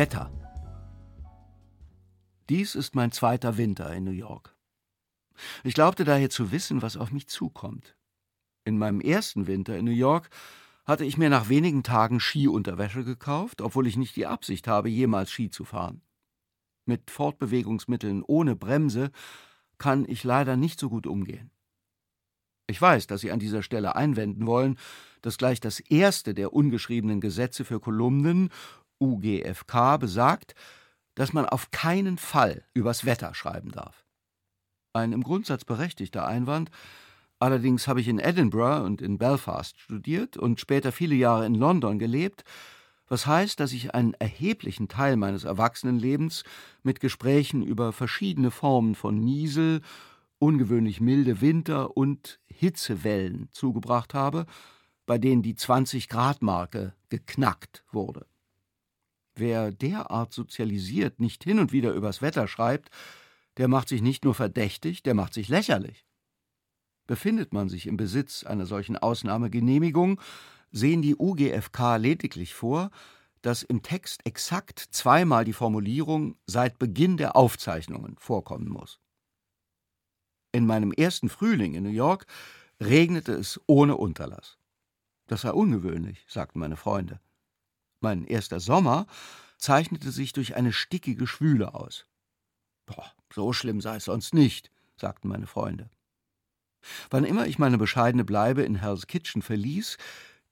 Wetter. Dies ist mein zweiter Winter in New York. Ich glaubte daher zu wissen, was auf mich zukommt. In meinem ersten Winter in New York hatte ich mir nach wenigen Tagen Skiunterwäsche gekauft, obwohl ich nicht die Absicht habe, jemals Ski zu fahren. Mit Fortbewegungsmitteln ohne Bremse kann ich leider nicht so gut umgehen. Ich weiß, dass Sie an dieser Stelle einwenden wollen, dass gleich das erste der ungeschriebenen Gesetze für Kolumnen UGFK besagt, dass man auf keinen Fall übers Wetter schreiben darf. Ein im Grundsatz berechtigter Einwand, allerdings habe ich in Edinburgh und in Belfast studiert und später viele Jahre in London gelebt, was heißt, dass ich einen erheblichen Teil meines Erwachsenenlebens mit Gesprächen über verschiedene Formen von Niesel, ungewöhnlich milde Winter und Hitzewellen zugebracht habe, bei denen die 20-Grad-Marke geknackt wurde. Wer derart sozialisiert nicht hin und wieder übers Wetter schreibt, der macht sich nicht nur verdächtig, der macht sich lächerlich. Befindet man sich im Besitz einer solchen Ausnahmegenehmigung, sehen die UGFK lediglich vor, dass im Text exakt zweimal die Formulierung seit Beginn der Aufzeichnungen vorkommen muss. In meinem ersten Frühling in New York regnete es ohne Unterlass. Das sei ungewöhnlich, sagten meine Freunde. Mein erster Sommer zeichnete sich durch eine stickige Schwüle aus. Boah, so schlimm sei es sonst nicht, sagten meine Freunde. Wann immer ich meine bescheidene Bleibe in Hell's Kitchen verließ,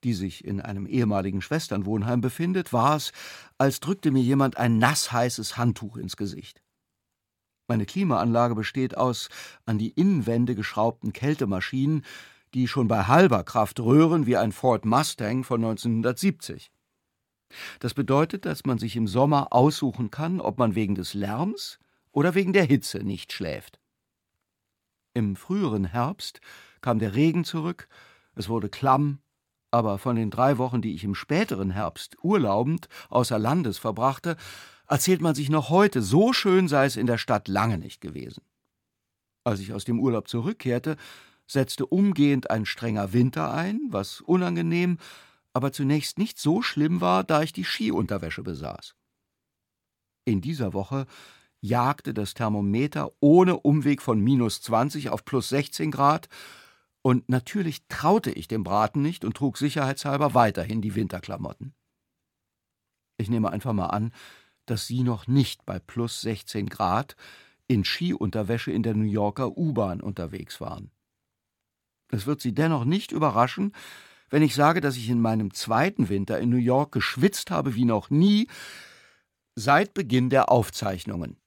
die sich in einem ehemaligen Schwesternwohnheim befindet, war es, als drückte mir jemand ein nassheißes Handtuch ins Gesicht. Meine Klimaanlage besteht aus an die Innenwände geschraubten Kältemaschinen, die schon bei halber Kraft röhren wie ein Ford Mustang von 1970. Das bedeutet, dass man sich im Sommer aussuchen kann, ob man wegen des Lärms oder wegen der Hitze nicht schläft. Im früheren Herbst kam der Regen zurück, es wurde klamm, aber von den drei Wochen, die ich im späteren Herbst urlaubend außer Landes verbrachte, erzählt man sich noch heute, so schön sei es in der Stadt lange nicht gewesen. Als ich aus dem Urlaub zurückkehrte, setzte umgehend ein strenger Winter ein, was unangenehm, aber zunächst nicht so schlimm war, da ich die Skiunterwäsche besaß. In dieser Woche jagte das Thermometer ohne Umweg von minus 20 auf plus 16 Grad, und natürlich traute ich dem Braten nicht und trug sicherheitshalber weiterhin die Winterklamotten. Ich nehme einfach mal an, dass Sie noch nicht bei plus 16 Grad in Skiunterwäsche in der New Yorker U-Bahn unterwegs waren. Es wird Sie dennoch nicht überraschen, wenn ich sage, dass ich in meinem zweiten Winter in New York geschwitzt habe wie noch nie seit Beginn der Aufzeichnungen.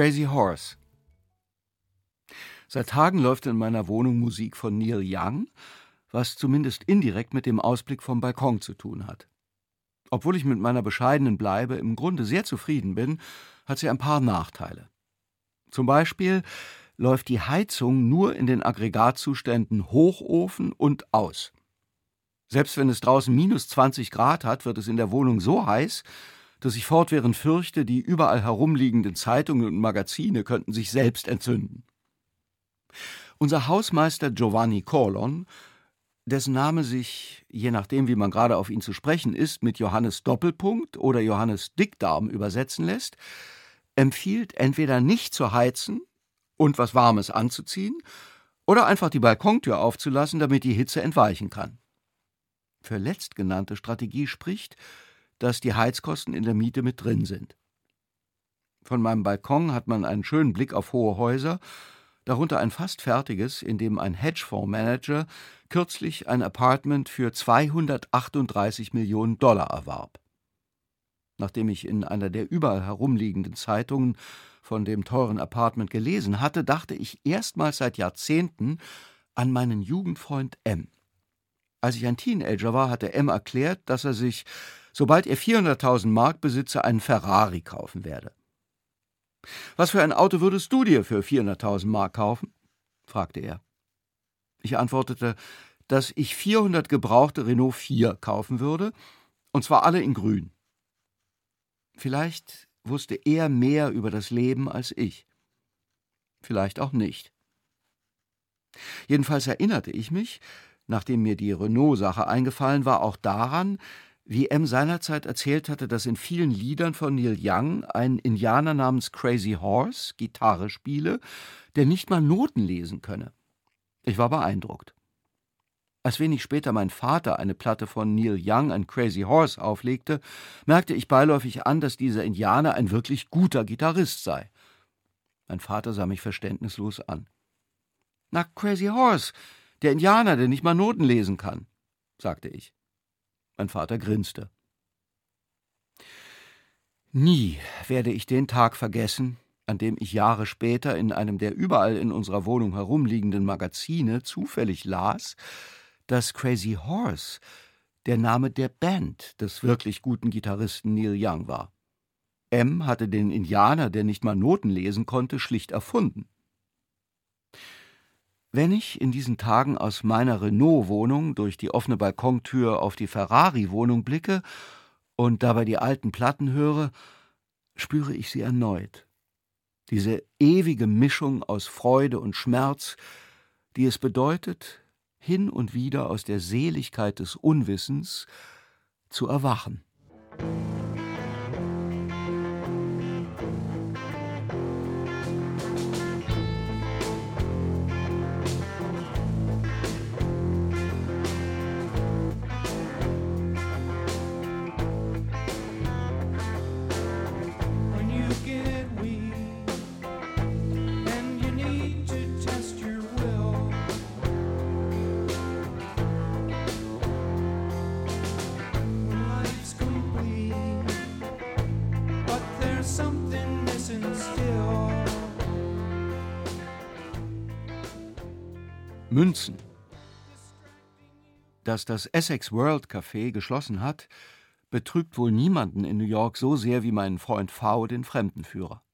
Crazy Horse. Seit Tagen läuft in meiner Wohnung Musik von Neil Young, was zumindest indirekt mit dem Ausblick vom Balkon zu tun hat. Obwohl ich mit meiner bescheidenen Bleibe im Grunde sehr zufrieden bin, hat sie ein paar Nachteile. Zum Beispiel läuft die Heizung nur in den Aggregatzuständen Hochofen und aus. Selbst wenn es draußen minus 20 Grad hat, wird es in der Wohnung so heiß, dass ich fortwährend fürchte, die überall herumliegenden Zeitungen und Magazine könnten sich selbst entzünden. Unser Hausmeister Giovanni Corlon, dessen Name sich, je nachdem, wie man gerade auf ihn zu sprechen ist, mit Johannes Doppelpunkt oder Johannes Dickdarm übersetzen lässt, empfiehlt entweder nicht zu heizen und was Warmes anzuziehen oder einfach die Balkontür aufzulassen, damit die Hitze entweichen kann. Für letztgenannte Strategie spricht, dass die Heizkosten in der Miete mit drin sind. Von meinem Balkon hat man einen schönen Blick auf hohe Häuser, darunter ein fast fertiges, in dem ein Hedgefondsmanager kürzlich ein Apartment für 238 Millionen Dollar erwarb. Nachdem ich in einer der überall herumliegenden Zeitungen von dem teuren Apartment gelesen hatte, dachte ich erstmals seit Jahrzehnten an meinen Jugendfreund M. Als ich ein Teenager war, hatte M erklärt, dass er sich, sobald er 400.000 Mark besitze, einen Ferrari kaufen werde. Was für ein Auto würdest du dir für 400.000 Mark kaufen? fragte er. Ich antwortete, dass ich 400 gebrauchte Renault 4 kaufen würde, und zwar alle in grün. Vielleicht wusste er mehr über das Leben als ich. Vielleicht auch nicht. Jedenfalls erinnerte ich mich, nachdem mir die Renault-Sache eingefallen war, auch daran, wie M seinerzeit erzählt hatte, dass in vielen Liedern von Neil Young ein Indianer namens Crazy Horse Gitarre spiele, der nicht mal Noten lesen könne. Ich war beeindruckt. Als wenig später mein Vater eine Platte von Neil Young and Crazy Horse auflegte, merkte ich beiläufig an, dass dieser Indianer ein wirklich guter Gitarrist sei. Mein Vater sah mich verständnislos an. Na, Crazy Horse, der Indianer, der nicht mal Noten lesen kann, sagte ich. Mein Vater grinste. Nie werde ich den Tag vergessen, an dem ich Jahre später in einem der überall in unserer Wohnung herumliegenden Magazine zufällig las, dass Crazy Horse der Name der Band des wirklich guten Gitarristen Neil Young war. M hatte den Indianer, der nicht mal Noten lesen konnte, schlicht erfunden. Wenn ich in diesen Tagen aus meiner Renault-Wohnung durch die offene Balkontür auf die Ferrari-Wohnung blicke und dabei die alten Platten höre, spüre ich sie erneut. Diese ewige Mischung aus Freude und Schmerz, die es bedeutet, hin und wieder aus der Seligkeit des Unwissens zu erwachen. Münzen. Dass das Essex World Café geschlossen hat, betrübt wohl niemanden in New York so sehr wie meinen Freund V, den Fremdenführer.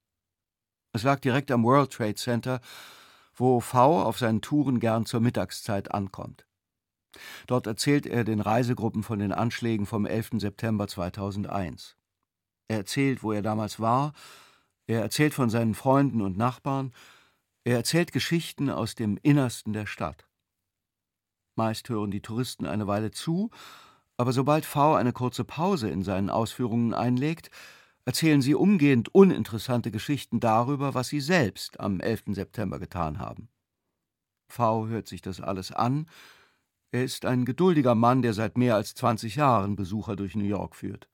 Es lag direkt am World Trade Center, wo V auf seinen Touren gern zur Mittagszeit ankommt. Dort erzählt er den Reisegruppen von den Anschlägen vom 11. September 2001. Er erzählt, wo er damals war, er erzählt von seinen Freunden und Nachbarn er erzählt Geschichten aus dem Innersten der Stadt. Meist hören die Touristen eine Weile zu, aber sobald V eine kurze Pause in seinen Ausführungen einlegt, erzählen sie umgehend uninteressante Geschichten darüber, was sie selbst am 11. September getan haben. V hört sich das alles an. Er ist ein geduldiger Mann, der seit mehr als 20 Jahren Besucher durch New York führt.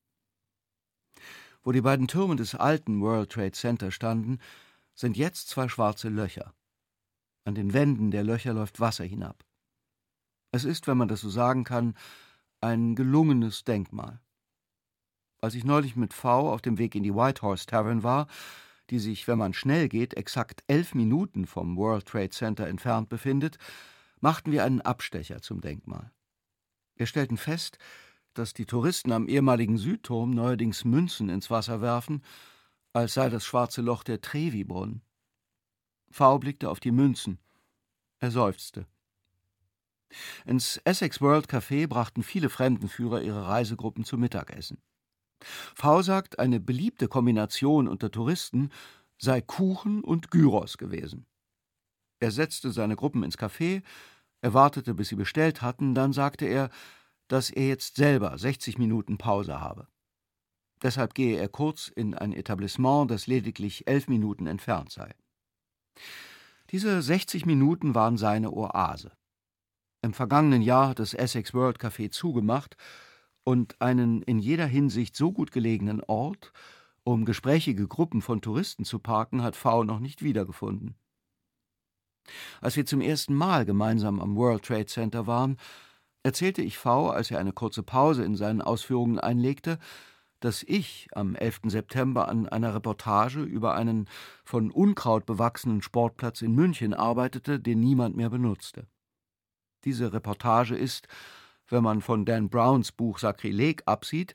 Wo die beiden Türme des alten World Trade Center standen, sind jetzt zwei schwarze Löcher. An den Wänden der Löcher läuft Wasser hinab. Es ist, wenn man das so sagen kann, ein gelungenes Denkmal. Als ich neulich mit V auf dem Weg in die Whitehorse Tavern war, die sich, wenn man schnell geht, exakt elf Minuten vom World Trade Center entfernt befindet, machten wir einen Abstecher zum Denkmal. Wir stellten fest, dass die Touristen am ehemaligen Südturm neuerdings Münzen ins Wasser werfen als sei das schwarze Loch der Trevi-Brunnen. V blickte auf die Münzen. Er seufzte. Ins Essex World Café brachten viele Fremdenführer ihre Reisegruppen zum Mittagessen. V sagt, eine beliebte Kombination unter Touristen sei Kuchen und Gyros gewesen. Er setzte seine Gruppen ins Café, er wartete, bis sie bestellt hatten, dann sagte er, dass er jetzt selber 60 Minuten Pause habe. Deshalb gehe er kurz in ein Etablissement, das lediglich elf Minuten entfernt sei. Diese 60 Minuten waren seine Oase. Im vergangenen Jahr hat das Essex World Café zugemacht und einen in jeder Hinsicht so gut gelegenen Ort, um gesprächige Gruppen von Touristen zu parken, hat V noch nicht wiedergefunden. Als wir zum ersten Mal gemeinsam am World Trade Center waren, erzählte ich V, als er eine kurze Pause in seinen Ausführungen einlegte, dass ich am 11. September an einer Reportage über einen von Unkraut bewachsenen Sportplatz in München arbeitete, den niemand mehr benutzte. Diese Reportage ist, wenn man von Dan Browns Buch Sakrileg absieht,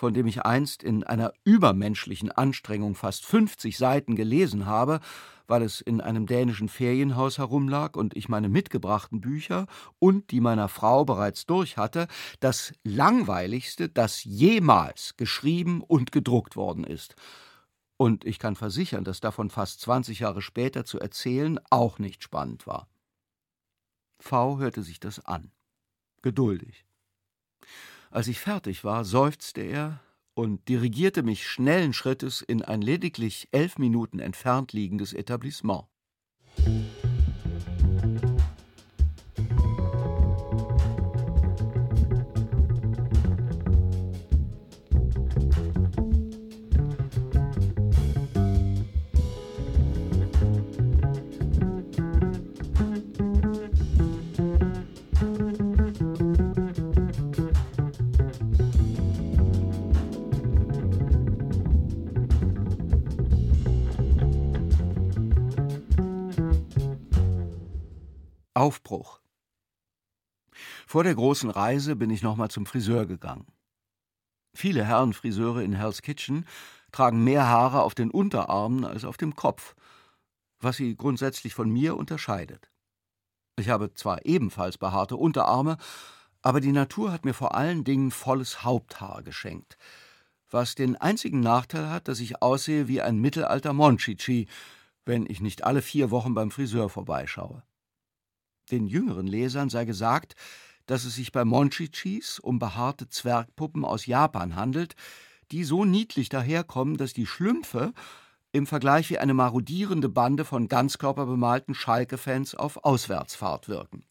von dem ich einst in einer übermenschlichen Anstrengung fast 50 Seiten gelesen habe, weil es in einem dänischen Ferienhaus herumlag und ich meine mitgebrachten Bücher und die meiner Frau bereits durch hatte, das langweiligste, das jemals geschrieben und gedruckt worden ist. Und ich kann versichern, dass davon fast 20 Jahre später zu erzählen auch nicht spannend war. V hörte sich das an. Geduldig. Als ich fertig war, seufzte er und dirigierte mich schnellen Schrittes in ein lediglich elf Minuten entfernt liegendes Etablissement. Aufbruch. Vor der großen Reise bin ich nochmal zum Friseur gegangen. Viele Herrenfriseure in Hell's Kitchen tragen mehr Haare auf den Unterarmen als auf dem Kopf, was sie grundsätzlich von mir unterscheidet. Ich habe zwar ebenfalls behaarte Unterarme, aber die Natur hat mir vor allen Dingen volles Haupthaar geschenkt, was den einzigen Nachteil hat, dass ich aussehe wie ein mittelalter Monchichi, wenn ich nicht alle vier Wochen beim Friseur vorbeischaue. Den jüngeren Lesern sei gesagt, dass es sich bei Monchichis um behaarte Zwergpuppen aus Japan handelt, die so niedlich daherkommen, dass die Schlümpfe im Vergleich wie eine marodierende Bande von ganzkörperbemalten Schalke-Fans auf Auswärtsfahrt wirken.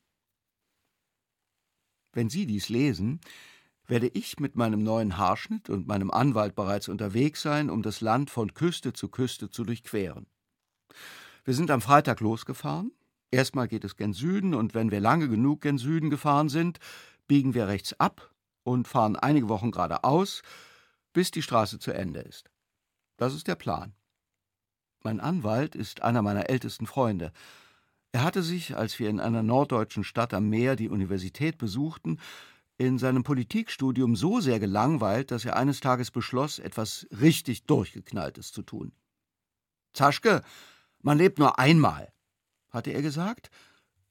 Wenn Sie dies lesen, werde ich mit meinem neuen Haarschnitt und meinem Anwalt bereits unterwegs sein, um das Land von Küste zu Küste zu durchqueren. Wir sind am Freitag losgefahren, Erstmal geht es gen Süden und wenn wir lange genug gen Süden gefahren sind, biegen wir rechts ab und fahren einige Wochen geradeaus, bis die Straße zu Ende ist. Das ist der Plan. Mein Anwalt ist einer meiner ältesten Freunde. Er hatte sich, als wir in einer norddeutschen Stadt am Meer die Universität besuchten, in seinem Politikstudium so sehr gelangweilt, dass er eines Tages beschloss, etwas richtig Durchgeknalltes zu tun. Zaschke, man lebt nur einmal, hatte er gesagt,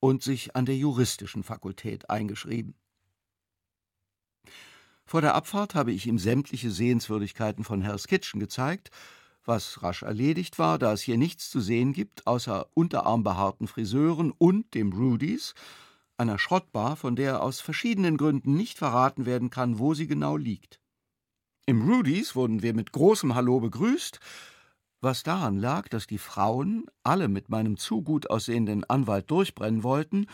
und sich an der juristischen Fakultät eingeschrieben. Vor der Abfahrt habe ich ihm sämtliche Sehenswürdigkeiten von Hell's Kitchen gezeigt, was rasch erledigt war, da es hier nichts zu sehen gibt, außer unterarmbehaarten Friseuren und dem Rudys, einer Schrottbar, von der aus verschiedenen Gründen nicht verraten werden kann, wo sie genau liegt. Im Rudys wurden wir mit großem Hallo begrüßt, was daran lag, dass die Frauen alle mit meinem zu gut aussehenden Anwalt durchbrennen wollten,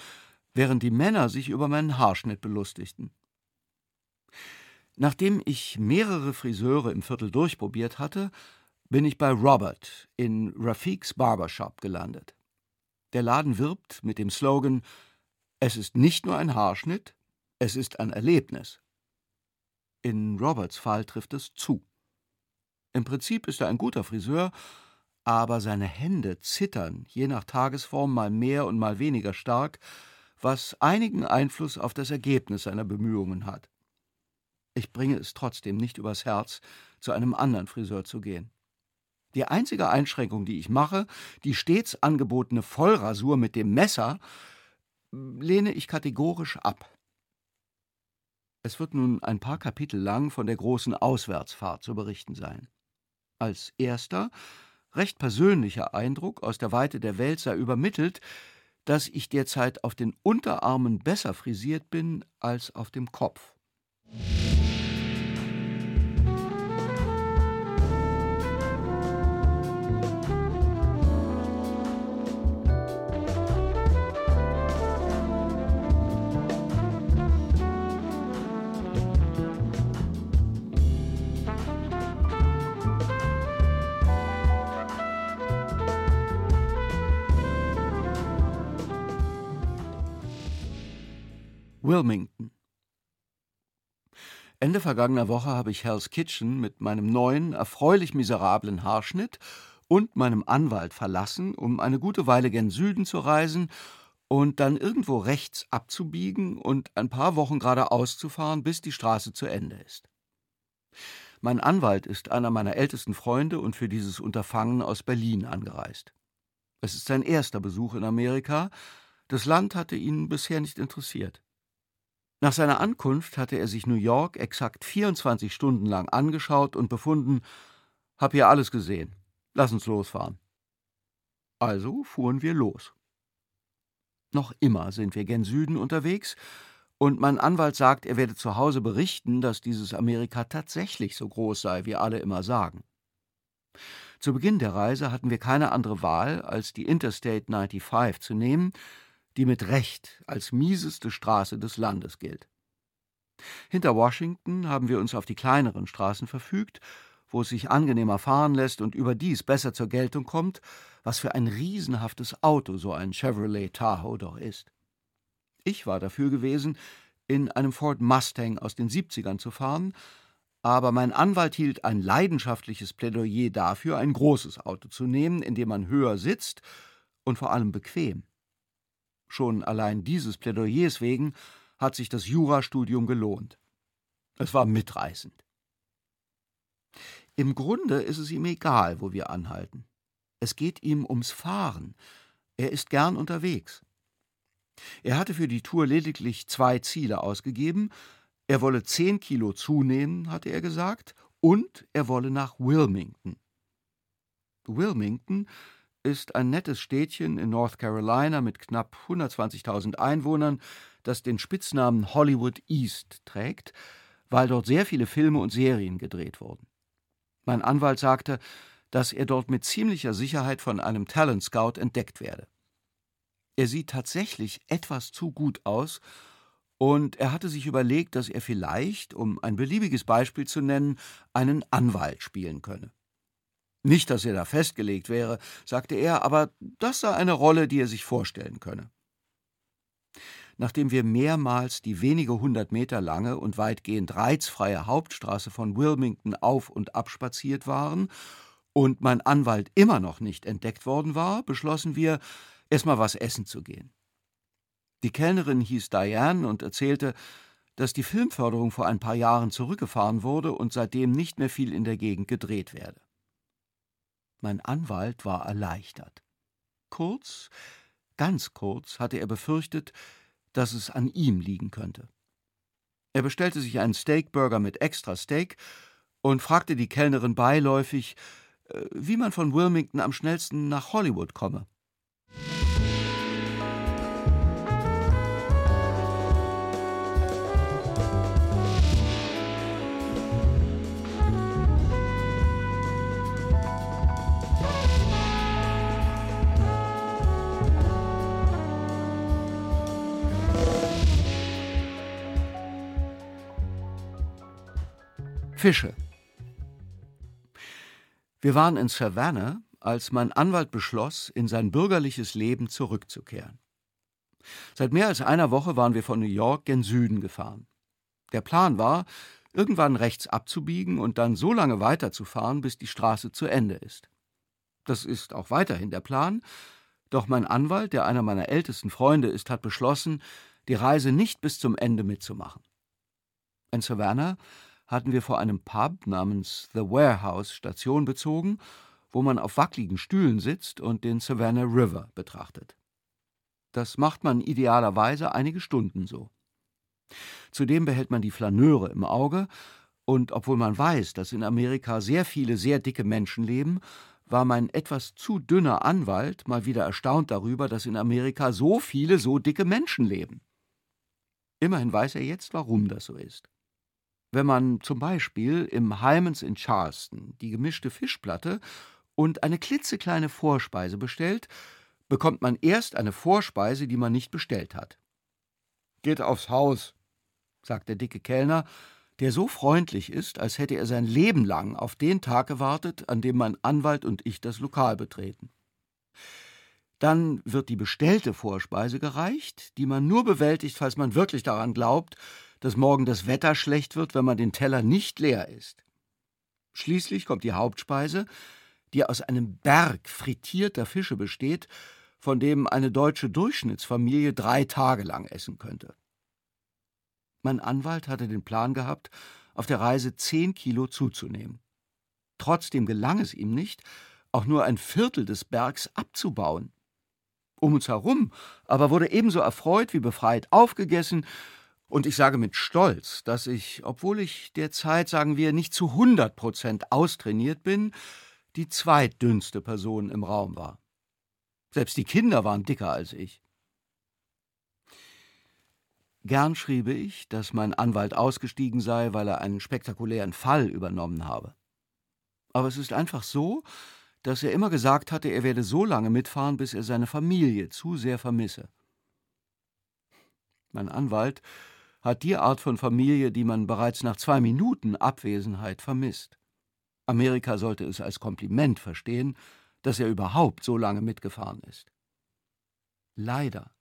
während die Männer sich über meinen Haarschnitt belustigten. Nachdem ich mehrere Friseure im Viertel durchprobiert hatte, bin ich bei Robert in Rafiks Barbershop gelandet. Der Laden wirbt mit dem Slogan Es ist nicht nur ein Haarschnitt, es ist ein Erlebnis. In Roberts Fall trifft es zu. Im Prinzip ist er ein guter Friseur, aber seine Hände zittern, je nach Tagesform mal mehr und mal weniger stark, was einigen Einfluss auf das Ergebnis seiner Bemühungen hat. Ich bringe es trotzdem nicht übers Herz, zu einem anderen Friseur zu gehen. Die einzige Einschränkung, die ich mache, die stets angebotene Vollrasur mit dem Messer, lehne ich kategorisch ab. Es wird nun ein paar Kapitel lang von der großen Auswärtsfahrt zu berichten sein. Als erster, recht persönlicher Eindruck aus der Weite der Welt sei übermittelt, dass ich derzeit auf den Unterarmen besser frisiert bin als auf dem Kopf. Wilmington. Ende vergangener Woche habe ich Hell's Kitchen mit meinem neuen, erfreulich miserablen Haarschnitt und meinem Anwalt verlassen, um eine gute Weile gen Süden zu reisen und dann irgendwo rechts abzubiegen und ein paar Wochen geradeaus zu fahren, bis die Straße zu Ende ist. Mein Anwalt ist einer meiner ältesten Freunde und für dieses Unterfangen aus Berlin angereist. Es ist sein erster Besuch in Amerika. Das Land hatte ihn bisher nicht interessiert. Nach seiner Ankunft hatte er sich New York exakt 24 Stunden lang angeschaut und befunden, hab hier alles gesehen. Lass uns losfahren. Also fuhren wir los. Noch immer sind wir gen Süden unterwegs, und mein Anwalt sagt, er werde zu Hause berichten, dass dieses Amerika tatsächlich so groß sei, wie alle immer sagen. Zu Beginn der Reise hatten wir keine andere Wahl, als die Interstate 95 zu nehmen, die mit Recht als mieseste Straße des Landes gilt. Hinter Washington haben wir uns auf die kleineren Straßen verfügt, wo es sich angenehmer fahren lässt und überdies besser zur Geltung kommt, was für ein riesenhaftes Auto so ein Chevrolet Tahoe doch ist. Ich war dafür gewesen, in einem Ford Mustang aus den 70ern zu fahren, aber mein Anwalt hielt ein leidenschaftliches Plädoyer dafür, ein großes Auto zu nehmen, in dem man höher sitzt und vor allem bequem. Schon allein dieses Plädoyers wegen hat sich das Jurastudium gelohnt. Es war mitreißend. Im Grunde ist es ihm egal, wo wir anhalten. Es geht ihm ums Fahren. Er ist gern unterwegs. Er hatte für die Tour lediglich zwei Ziele ausgegeben. Er wolle zehn Kilo zunehmen, hatte er gesagt, und er wolle nach Wilmington. Wilmington ist ein nettes Städtchen in North Carolina mit knapp 120.000 Einwohnern, das den Spitznamen Hollywood East trägt, weil dort sehr viele Filme und Serien gedreht wurden. Mein Anwalt sagte, dass er dort mit ziemlicher Sicherheit von einem Talent Scout entdeckt werde. Er sieht tatsächlich etwas zu gut aus, und er hatte sich überlegt, dass er vielleicht, um ein beliebiges Beispiel zu nennen, einen Anwalt spielen könne. Nicht, dass er da festgelegt wäre, sagte er, aber das sei eine Rolle, die er sich vorstellen könne. Nachdem wir mehrmals die wenige hundert Meter lange und weitgehend reizfreie Hauptstraße von Wilmington auf und ab spaziert waren und mein Anwalt immer noch nicht entdeckt worden war, beschlossen wir, erstmal was essen zu gehen. Die Kellnerin hieß Diane und erzählte, dass die Filmförderung vor ein paar Jahren zurückgefahren wurde und seitdem nicht mehr viel in der Gegend gedreht werde. Mein Anwalt war erleichtert. Kurz, ganz kurz hatte er befürchtet, dass es an ihm liegen könnte. Er bestellte sich einen Steakburger mit extra Steak und fragte die Kellnerin beiläufig, äh, wie man von Wilmington am schnellsten nach Hollywood komme. Fische. Wir waren in Savannah, als mein Anwalt beschloss, in sein bürgerliches Leben zurückzukehren. Seit mehr als einer Woche waren wir von New York gen Süden gefahren. Der Plan war, irgendwann rechts abzubiegen und dann so lange weiterzufahren, bis die Straße zu Ende ist. Das ist auch weiterhin der Plan, doch mein Anwalt, der einer meiner ältesten Freunde ist, hat beschlossen, die Reise nicht bis zum Ende mitzumachen. In Savannah hatten wir vor einem Pub namens The Warehouse Station bezogen, wo man auf wackligen Stühlen sitzt und den Savannah River betrachtet. Das macht man idealerweise einige Stunden so. Zudem behält man die Flaneure im Auge, und obwohl man weiß, dass in Amerika sehr viele sehr dicke Menschen leben, war mein etwas zu dünner Anwalt mal wieder erstaunt darüber, dass in Amerika so viele so dicke Menschen leben. Immerhin weiß er jetzt, warum das so ist. Wenn man zum Beispiel im Hymans in Charleston die gemischte Fischplatte und eine klitzekleine Vorspeise bestellt, bekommt man erst eine Vorspeise, die man nicht bestellt hat. Geht aufs Haus, sagt der dicke Kellner, der so freundlich ist, als hätte er sein Leben lang auf den Tag gewartet, an dem mein Anwalt und ich das Lokal betreten. Dann wird die bestellte Vorspeise gereicht, die man nur bewältigt, falls man wirklich daran glaubt, dass morgen das Wetter schlecht wird, wenn man den Teller nicht leer isst. Schließlich kommt die Hauptspeise, die aus einem Berg frittierter Fische besteht, von dem eine deutsche Durchschnittsfamilie drei Tage lang essen könnte. Mein Anwalt hatte den Plan gehabt, auf der Reise zehn Kilo zuzunehmen. Trotzdem gelang es ihm nicht, auch nur ein Viertel des Bergs abzubauen. Um uns herum aber wurde ebenso erfreut wie befreit aufgegessen, und ich sage mit Stolz, dass ich, obwohl ich derzeit, sagen wir, nicht zu 100 Prozent austrainiert bin, die zweitdünnste Person im Raum war. Selbst die Kinder waren dicker als ich. Gern schriebe ich, dass mein Anwalt ausgestiegen sei, weil er einen spektakulären Fall übernommen habe. Aber es ist einfach so, dass er immer gesagt hatte, er werde so lange mitfahren, bis er seine Familie zu sehr vermisse. Mein Anwalt hat die Art von Familie, die man bereits nach zwei Minuten Abwesenheit vermisst. Amerika sollte es als Kompliment verstehen, dass er überhaupt so lange mitgefahren ist. Leider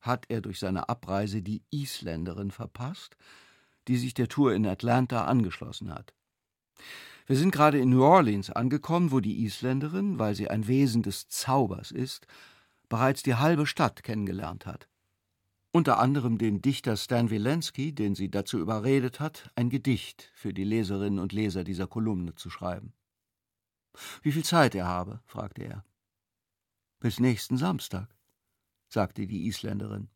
hat er durch seine Abreise die Isländerin verpasst, die sich der Tour in Atlanta angeschlossen hat. Wir sind gerade in New Orleans angekommen, wo die Isländerin, weil sie ein Wesen des Zaubers ist, bereits die halbe Stadt kennengelernt hat. Unter anderem den Dichter Stan Wilenski, den sie dazu überredet hat, ein Gedicht für die Leserinnen und Leser dieser Kolumne zu schreiben. Wie viel Zeit er habe, fragte er. Bis nächsten Samstag sagte die Isländerin.